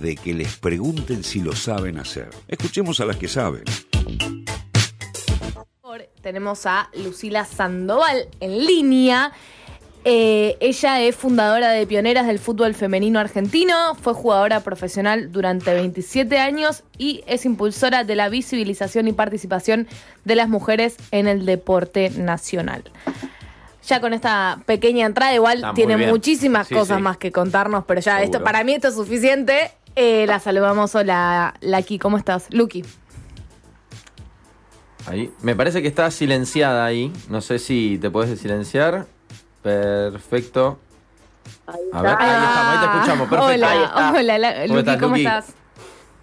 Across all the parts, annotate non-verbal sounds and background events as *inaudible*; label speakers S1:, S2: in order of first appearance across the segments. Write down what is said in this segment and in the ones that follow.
S1: de que les pregunten si lo saben hacer. Escuchemos a las que saben.
S2: Tenemos a Lucila Sandoval en línea. Eh, ella es fundadora de Pioneras del Fútbol Femenino Argentino, fue jugadora profesional durante 27 años y es impulsora de la visibilización y participación de las mujeres en el deporte nacional. Ya con esta pequeña entrada, igual tiene muchísimas cosas más que contarnos, pero ya esto para mí esto es suficiente. Eh, la saludamos. Hola, Laki, ¿cómo estás? Lucky.
S3: Ahí. Me parece que está silenciada ahí. No sé si te puedes silenciar. Perfecto. A ver, ahí estamos, ahí te escuchamos. Perfecto.
S2: Hola, hola, Luqui, ¿cómo estás?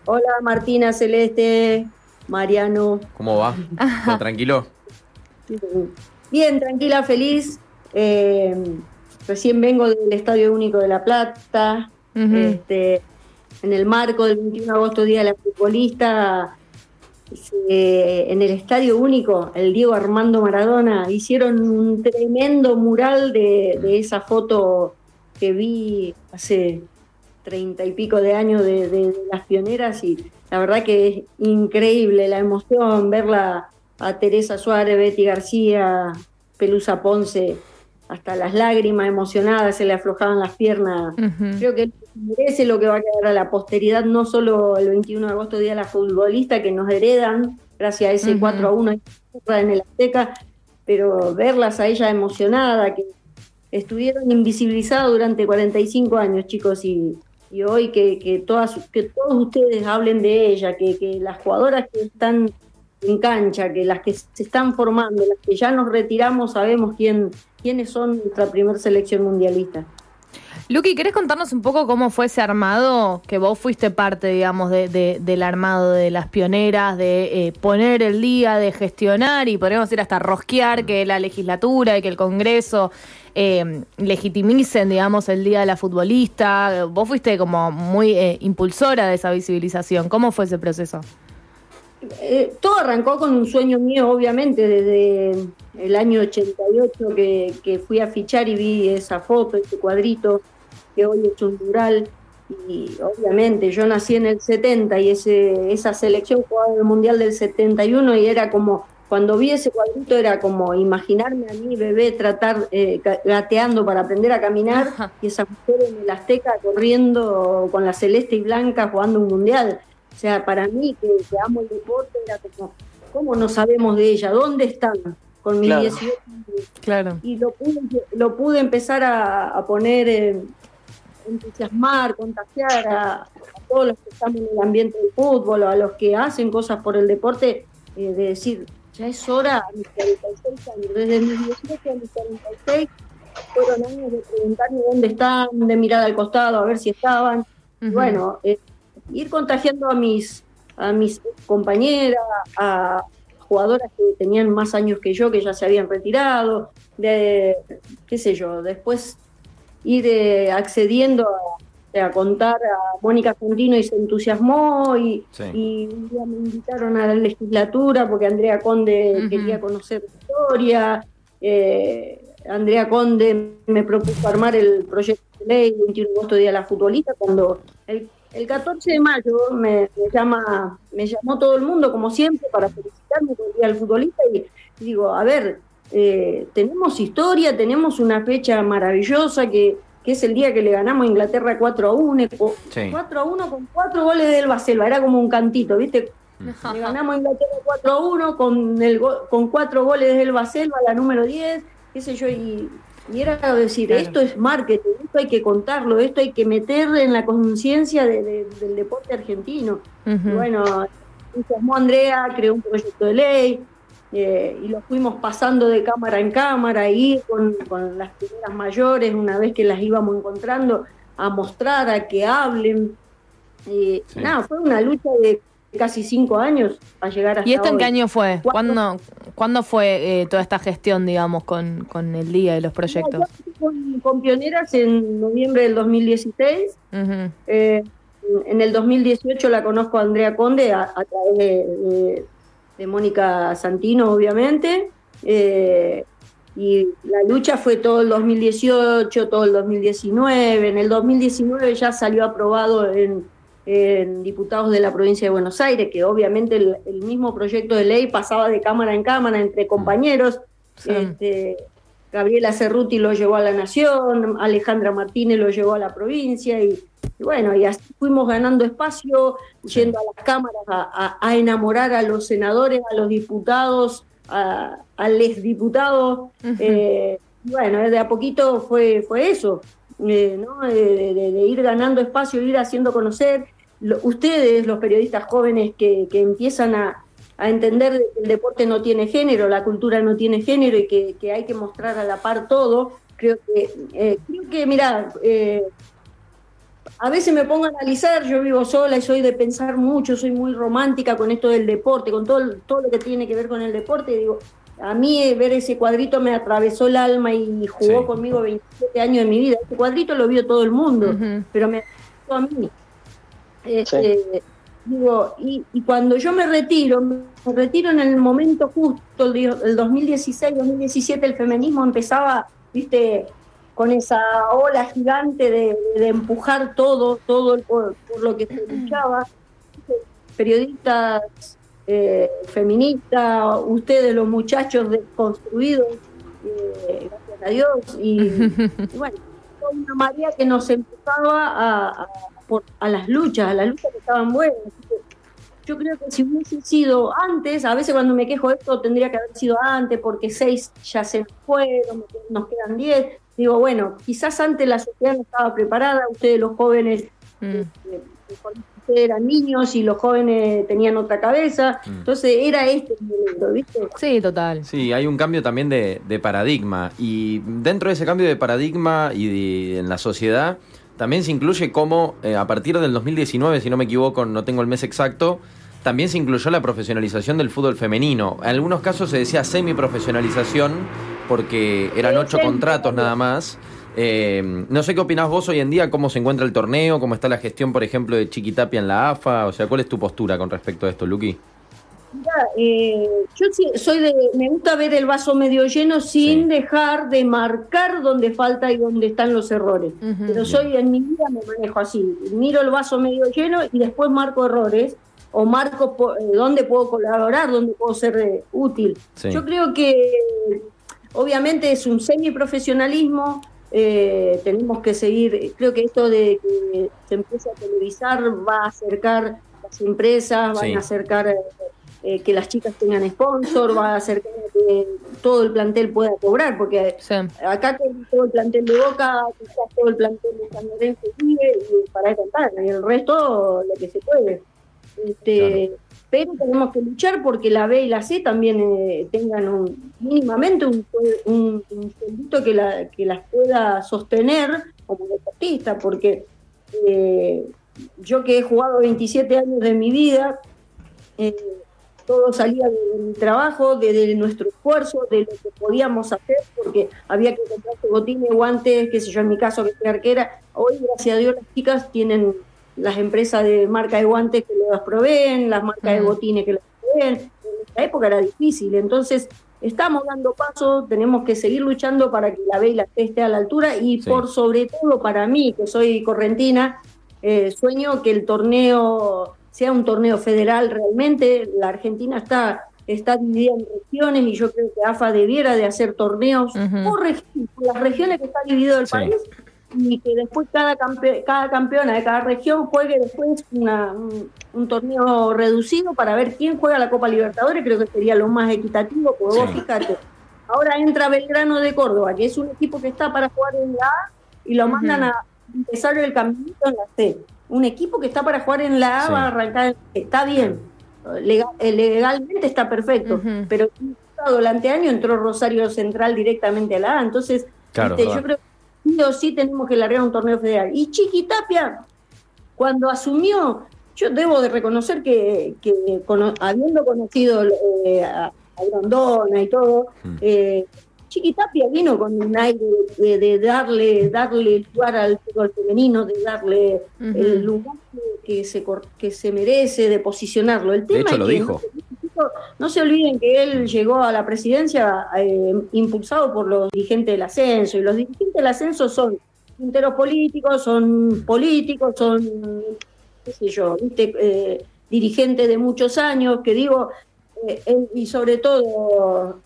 S4: Hola, Martina Celeste, Mariano.
S3: ¿Cómo va? *laughs* ¿Todo tranquilo?
S4: Bien, tranquila, feliz. Eh, recién vengo del Estadio Único de La Plata. este, en el marco del 21 de agosto, Día de la Futbolista, en el Estadio Único, el Diego Armando Maradona, hicieron un tremendo mural de, esa foto que vi hace treinta y pico de años de, las pioneras y la verdad que es increíble la emoción verla a Teresa Suárez, Betty García, Pelusa Ponce, hasta las lágrimas emocionadas se le aflojaban las piernas. Creo que merece lo que va a quedar a la posteridad, no solo el 21 de agosto, Día de la Futbolista, que nos heredan gracias a ese 4 a 1 en el Azteca, pero verlas a ella emocionada, que estuvieron invisibilizadas durante 45 años, chicos, y, hoy que, que, todas, que todos ustedes hablen de ella, que, que las jugadoras que están en cancha, que las que se están formando, las que ya nos retiramos, sabemos quién, quiénes son nuestra primer selección mundialista.
S2: Luqui, ¿querés contarnos un poco cómo fue ese armado? Que vos fuiste parte, digamos, de, del armado de las pioneras, de eh, poner el día, de gestionar y podríamos ir hasta rosquear que la legislatura y que el Congreso eh, legitimicen, digamos, el día de la futbolista. Vos fuiste como muy eh, impulsora de esa visibilización. ¿Cómo fue ese proceso?
S4: Eh, todo arrancó con un sueño mío, obviamente, desde el año 88 que, que fui a fichar y vi esa foto, ese cuadrito que hoy es un mural. Y obviamente yo nací en el 70 y ese, esa selección jugaba el Mundial del 71 y era como, cuando vi ese cuadrito era como imaginarme a mí bebé tratar, eh, gateando para aprender a caminar y esa mujer en el Azteca corriendo con la celeste y blanca jugando un Mundial. O sea, para mí, que, amo el deporte, era como, ¿cómo no sabemos de ella? ¿Dónde están? Con mis 18 años.
S2: Claro.
S4: Y lo pude, lo pude empezar a, poner, en entusiasmar, contagiar a, todos los que están en el ambiente del fútbol, o a los que hacen cosas por el deporte, eh, de decir, ya es hora a mis 46 años, desde mis 18 a mis 46, fueron años de preguntarme dónde están, de mirar al costado a ver si estaban. Bueno, eh, ir contagiando a mis, a mis compañeras, a jugadoras que tenían más años que yo, que ya se habían retirado, de, qué sé yo, después ir eh, accediendo a, contar a Mónica Contino y se entusiasmó y, un día me invitaron a la legislatura porque Andrea Conde quería conocer la historia. Eh, Andrea Conde me propuso armar el proyecto de ley 21 de agosto Día de la Futbolista cuando el el 14 de mayo me, llama, me llamó todo el mundo, como siempre, para felicitarme por el Día del Futbolista y digo, a ver, eh, tenemos historia, tenemos una fecha maravillosa que, es el día que le ganamos a Inglaterra 4 a 1, 4 a 1 con 4 goles de Elba Selva, era como un cantito, ¿viste? Le ganamos a Inglaterra 4 a 1 con, el, con 4 goles de Elba Selva, la número 10, qué sé yo, y y era decir, esto es marketing, esto hay que contarlo, esto hay que meter en la conciencia del deporte argentino. bueno, llamó Andrea, creó un proyecto de ley eh, y lo fuimos pasando de cámara en cámara ahí con, con las primeras mayores, una vez que las íbamos encontrando, a mostrar, a que hablen. Y nada, fue una lucha de casi cinco años a llegar hasta
S2: ¿Y esto
S4: en
S2: qué año fue? ¿Cuándo, ¿Cuándo fue eh, toda esta gestión, digamos, con, con, el día de los proyectos?
S4: con, Pioneras en noviembre del 2016. Eh, en el 2018 la conozco a Andrea Conde a, través de, Mónica Santino, obviamente. Eh, y la lucha fue todo el 2018, todo el 2019. En el 2019 ya salió aprobado en, diputados de la provincia de Buenos Aires, que obviamente el, mismo proyecto de ley pasaba de cámara en cámara entre compañeros. Este, Gabriela Cerruti lo llevó a la Nación, Alejandra Martínez lo llevó a la provincia y, bueno, y así fuimos ganando espacio, yendo a las cámaras a enamorar a los senadores, a los diputados, al exdiputado. Eh, bueno, de a poquito fue, fue eso, eh, ¿no? de, ir ganando espacio, ir haciendo conocer. Ustedes, los periodistas jóvenes que, empiezan a, entender que el deporte no tiene género, la cultura no tiene género y que, hay que mostrar a la par todo, creo que, eh, creo que mira, a veces me pongo a analizar, yo vivo sola y soy de pensar mucho, soy muy romántica con esto del deporte, con todo, todo lo que tiene que ver con el deporte. Digo, a mí eh, ver ese cuadrito me atravesó el alma y jugó conmigo 27 años de mi vida. Ese cuadrito lo vio todo el mundo, pero me atravesó a mí. Este, digo, y, cuando yo me retiro, me retiro en el momento justo, el 2016, 2017, el feminismo empezaba, viste, con esa ola gigante de, empujar todo, todo por, lo que se luchaba. Periodistas eh, feministas, ustedes los muchachos desconstruidos, eh, gracias a Dios, y, *laughs* bueno, una María que nos empujaba a, a, las luchas, a las luchas que estaban buenas. Yo creo que si hubiese sido antes, a veces cuando me quejo de esto tendría que haber sido antes, porque seis ya se fueron, nos quedan diez digo, bueno, quizás antes la sociedad no estaba preparada, ustedes los jóvenes mm. este, eran niños y los jóvenes tenían otra cabeza, mm. entonces era este el momento, ¿viste?
S2: Sí, total.
S3: Sí, hay un cambio también de, paradigma y dentro de ese cambio de paradigma y en la sociedad también se incluye cómo eh, a partir del 2019, si no me equivoco, no tengo el mes exacto, también se incluyó la profesionalización del fútbol femenino. En algunos casos se decía semi-profesionalización porque eran ocho contratos nada más. Eh, no sé qué opinás vos hoy en día, cómo se encuentra el torneo, cómo está la gestión, por ejemplo, de Chiquitapia en la AFA, o sea, ¿cuál es tu postura con respecto a esto, Luqui?
S4: Mira, eh, yo soy de, me gusta ver el vaso medio lleno sin dejar de marcar dónde falta y dónde están los errores. Pero soy en mi vida me manejo así, miro el vaso medio lleno y después marco errores o marco eh, dónde puedo colaborar, dónde puedo ser útil. Yo creo que Obviamente es un semiprofesionalismo, eh, tenemos que seguir, creo que esto de que se empiece a televisar va a acercar las empresas, van a acercar eh, que las chicas tengan sponsor, va a acercar que todo el plantel pueda cobrar, porque acá todo el plantel de Boca, quizás todo el plantel de San Lorenzo vive y para de contar, y el resto lo que se puede. Este, pero tenemos que luchar porque la B y la C también eh, tengan un, mínimamente un, un, que, la, que las pueda sostener como deportista, porque eh, yo que he jugado 27 años de mi vida, eh, todo salía de, mi trabajo, de, nuestro esfuerzo, de lo que podíamos hacer, porque había que comprarse botines, guantes, qué sé yo, en mi caso que soy arquera. Hoy, gracias a Dios, las chicas tienen las empresas de marca de guantes que las proveen, las marcas de botines que las proveen. En esta época era difícil, entonces estamos dando paso, tenemos que seguir luchando para que la B y la C esté a la altura y por sobre todo para mí, que soy correntina, eh, sueño que el torneo sea un torneo federal realmente. La Argentina está está dividida en regiones y yo creo que AFA debiera de hacer torneos por, las regiones que está dividido el país y que después cada, cada campeona de cada región juegue después un, torneo reducido para ver quién juega la Copa Libertadores, creo que sería lo más equitativo, porque vos fíjate, ahora entra Belgrano de Córdoba, que es un equipo que está para jugar en la A y lo mandan a empezar el caminito en la C. Un equipo que está para jugar en la A va a arrancar, está bien, eh, legalmente está perfecto, pero durante año entró Rosario Central directamente a la A, entonces este, yo creo que sí o sí tenemos que largar un torneo federal. Y Chiquitapia, cuando asumió, yo debo de reconocer que, habiendo conocido eh, a, Grondona y todo, mm. eh, Chiquitapia vino con un aire de, darle darle lugar al fútbol femenino, de darle el lugar que se, que se merece, de posicionarlo. El tema
S3: de hecho, lo dijo.
S4: no se olviden que él llegó a la presidencia eh, impulsado por los dirigentes del ascenso, y los dirigentes del ascenso son punteros políticos, son políticos, son, qué sé yo, ¿viste? dirigentes de muchos años, que digo, y sobre todo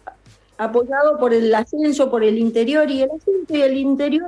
S4: apoyado por el ascenso, por el interior, y el ascenso y el interior,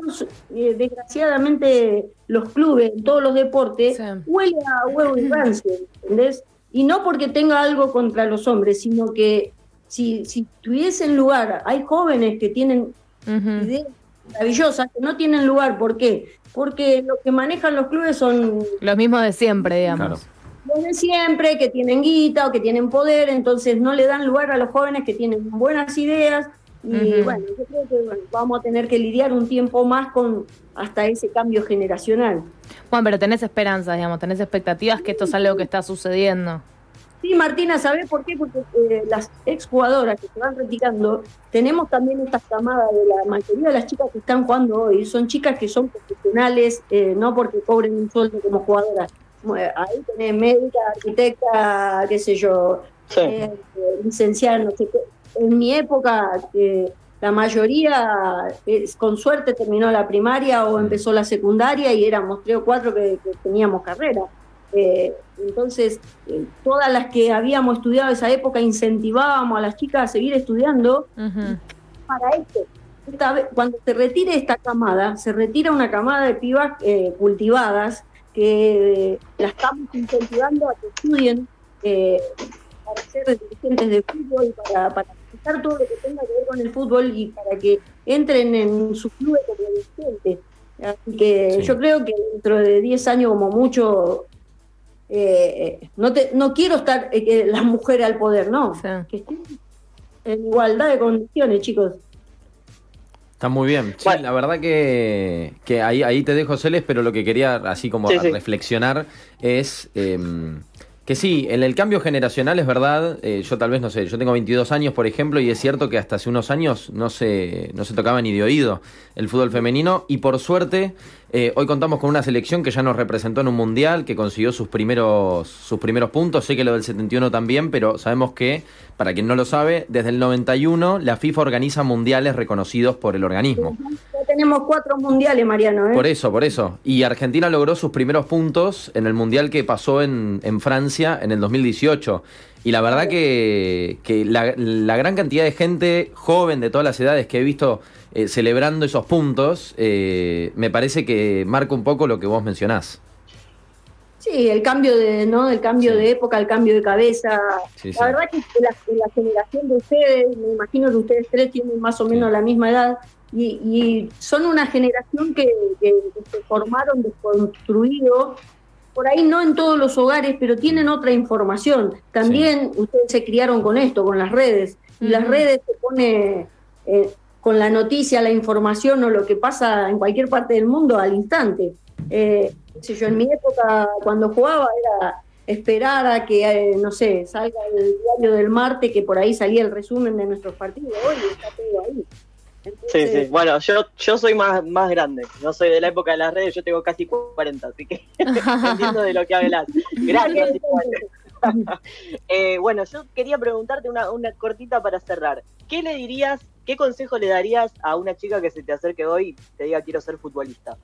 S4: eh, desgraciadamente, los clubes, en todos los deportes, huele a huevo y rancio, ¿entendés? Y no porque tenga algo contra los hombres, sino que si, si tuviesen lugar, hay jóvenes que tienen ideas maravillosas que no tienen lugar, ¿por qué? Porque lo que manejan los clubes son...
S2: Los mismos de siempre, digamos
S4: los de siempre, que tienen guita o que tienen poder, entonces no le dan lugar a los jóvenes que tienen buenas ideas. Y bueno, yo creo que vamos a tener que lidiar un tiempo más con hasta ese cambio generacional.
S2: Juan, pero tenés esperanzas, digamos, tenés expectativas que esto es algo que está sucediendo.
S4: Sí, Martina, ¿sabés por qué? Porque eh, las exjugadoras que se van retirando, tenemos también esta camada de la mayoría de las chicas que están jugando hoy, son chicas que son profesionales, eh, no porque cobren un sueldo como jugadoras, ahí tenés médica, arquitecta, qué sé yo, eh, licenciada, no sé qué. En mi época, eh, la mayoría, con suerte, terminó la primaria o empezó la secundaria y éramos tres o cuatro que, teníamos carrera. Eh, entonces, todas las que habíamos estudiado esa época incentivábamos a las chicas a seguir estudiando para esto. cuando se retire esta camada, se retira una camada de pibas cultivadas que la estamos incentivando a que estudien eh, para ser dirigentes de fútbol, para, para todo lo que tenga que ver con el fútbol y para que entren en su club como dirigentes. Así que yo creo que dentro de 10 años como mucho, eh, no, te, no quiero estar eh, que las mujeres al poder, no, que estén en igualdad de condiciones, chicos.
S3: Está muy bien. Sí, la verdad que, que ahí, ahí te dejo, Celes, pero lo que quería así como reflexionar es em, que sí, en el cambio generacional es verdad, eh, yo tal vez no sé, yo tengo 22 años, por ejemplo, y es cierto que hasta hace unos años no se, no se tocaba ni de oído el fútbol femenino, y por suerte eh, hoy contamos con una selección que ya nos representó en un mundial, que consiguió sus primeros, sus primeros puntos, sé que lo del 71 también, pero sabemos que, para quien no lo sabe, desde el 91 la FIFA organiza mundiales reconocidos por el organismo
S4: tenemos cuatro mundiales, Mariano. ¿eh?
S3: Por eso, por eso. Y Argentina logró sus primeros puntos en el mundial que pasó en, en Francia en el 2018. Y la verdad que, que la, gran cantidad de gente joven de todas las edades que he visto eh, celebrando esos puntos, eh, me parece que marca un poco lo que vos mencionás.
S4: Sí, el cambio de, ¿no? El cambio de época, el cambio de cabeza. la verdad que la, la, generación de ustedes, me imagino que ustedes tres tienen más o menos la misma edad, y, son una generación que, se formaron desconstruido, por ahí no en todos los hogares, pero tienen otra información. También ustedes se criaron con esto, con las redes, y las redes se pone eh, con la noticia, la información o lo que pasa en cualquier parte del mundo al instante. Eh, yo en mi época cuando jugaba era esperar a que, eh, no sé, salga el diario del martes, que por ahí salía el resumen de nuestros partidos, hoy está todo ahí
S5: sí, sí. Bueno, yo, yo soy más, más grande. No soy de la época de las redes, yo tengo casi 40, así que *laughs* entiendo de lo que hablas. Gracias. *laughs* *laughs* eh, bueno, yo quería preguntarte una, una cortita para cerrar. ¿Qué le dirías, qué consejo le darías a una chica que se te acerque hoy y te diga quiero ser futbolista?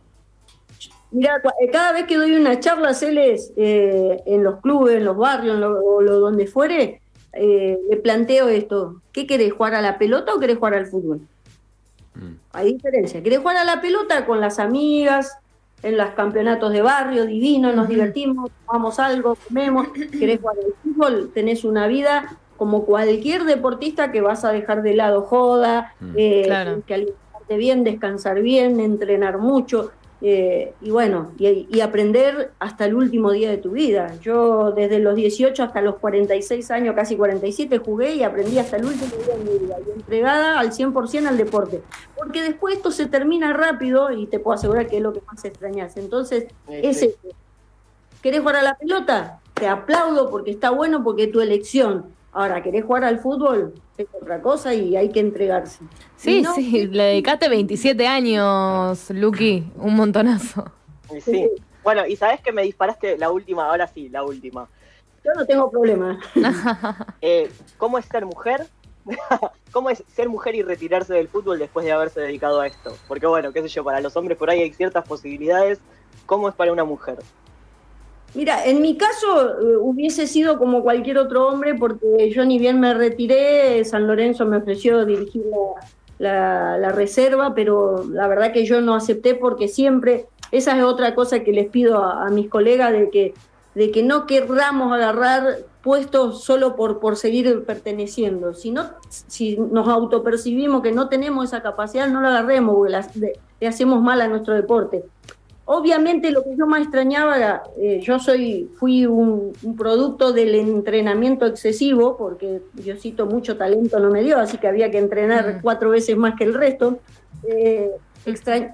S4: Mira, eh, cada vez que doy una charla, Celes, eh, en los clubes, en los barrios, en lo, o lo, donde fuere, eh, le planteo esto. ¿Qué querés, jugar a la pelota o querés jugar al fútbol? Hay diferencia. ¿Querés jugar a la pelota con las amigas, en los campeonatos de barrio, divino, nos divertimos, tomamos algo, comemos? ¿Querés jugar al fútbol? Tenés una vida como cualquier deportista que vas a dejar de lado joda, eh, que alimentarte bien, descansar bien, entrenar mucho. Eh, y bueno, y, aprender hasta el último día de tu vida. Yo desde los 18 hasta los 46 años, casi 47, jugué y aprendí hasta el último día de mi vida, y entregada al 100% al deporte. Porque después esto se termina rápido y te puedo asegurar que es lo que más extrañas. Entonces, ese ¿Querés jugar a la pelota? Te aplaudo porque está bueno, porque es tu elección. Ahora, ¿querés jugar al fútbol? Es otra cosa y hay que entregarse.
S2: Sí, sí, le dedicaste 27 años, Lucky, un montonazo.
S5: Sí. Bueno, y sabes que me disparaste la última, ahora sí, la última.
S4: Yo no tengo problema. *laughs*
S5: Eh, ¿Cómo es ser mujer? *laughs* ¿Cómo es ser mujer y retirarse del fútbol después de haberse dedicado a esto? Porque bueno, qué sé yo, para los hombres por ahí hay ciertas posibilidades. ¿Cómo es para una mujer?
S4: Mira, en mi caso eh, hubiese sido como cualquier otro hombre porque yo ni bien me retiré, San Lorenzo me ofreció dirigir la, reserva, pero la verdad que yo no acepté porque siempre, esa es otra cosa que les pido a, mis colegas de que, de que no querramos agarrar puestos solo por, por seguir perteneciendo. Si, no, si nos autopercibimos que no tenemos esa capacidad, no la agarremos, porque le hacemos mal a nuestro deporte. Obviamente lo que yo más extrañaba era, eh, yo soy, fui un, producto del entrenamiento excesivo, porque Diosito mucho talento no me dio, así que había que entrenar cuatro veces más que el resto. Eh, eh,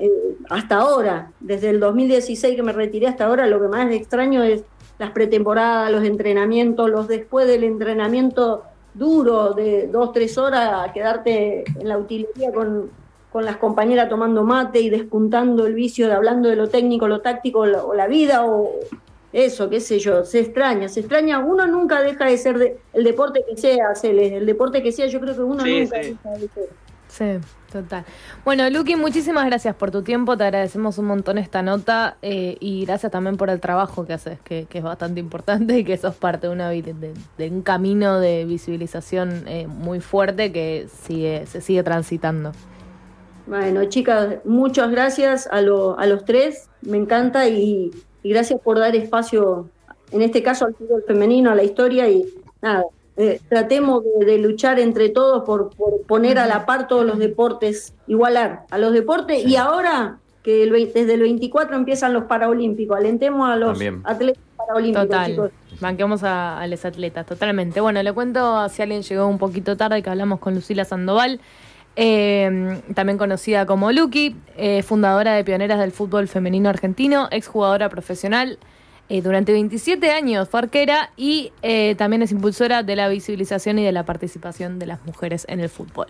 S4: hasta ahora, desde el 2016 que me retiré hasta ahora, lo que más extraño es las pretemporadas, los entrenamientos, los después del entrenamiento duro de dos, tres horas, quedarte en la utilería con con las compañeras tomando mate y despuntando el vicio de hablando de lo técnico, lo táctico o la, vida o eso, qué sé yo, se extraña, se extraña, uno nunca deja de ser el deporte que sea, Celes, el deporte que sea, yo creo que uno nunca deja de ser.
S2: Sí, total. Bueno, Luqui, muchísimas gracias por tu tiempo, te agradecemos un montón esta nota eh, y gracias también por el trabajo que haces, que, es bastante importante y *laughs* que sos parte de, una, de, un camino de visibilización eh, muy fuerte que sigue, se sigue transitando.
S4: Bueno, chicas, muchas gracias a, a los tres, me encanta y, gracias por dar espacio, en este caso al fútbol femenino, a la historia y nada, eh, tratemos de, luchar entre todos por, poner a la par todos los deportes, igualar a los deportes y ahora que desde el 24 empiezan los Paralímpicos, alentemos a los atletas Paralímpicos.
S2: Total. Banquemos a, a los atletas, totalmente. Bueno, le cuento si alguien llegó un poquito tarde que hablamos con Lucila Sandoval. Eh, también conocida como Lucky, eh, fundadora de Pioneras del Fútbol Femenino Argentino, exjugadora profesional. Eh, durante 27 años fue arquera y también es impulsora de la visibilización y de la participación de las mujeres en el fútbol.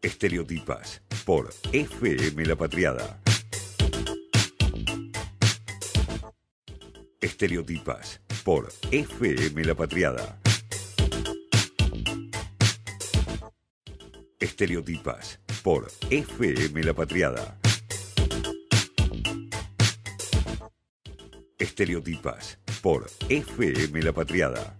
S1: Estereotipas por FM La Patriada. Estereotipas por FM La Patriada. Estereotipas por FM La Patriada. Estereotipas por FM La Patriada.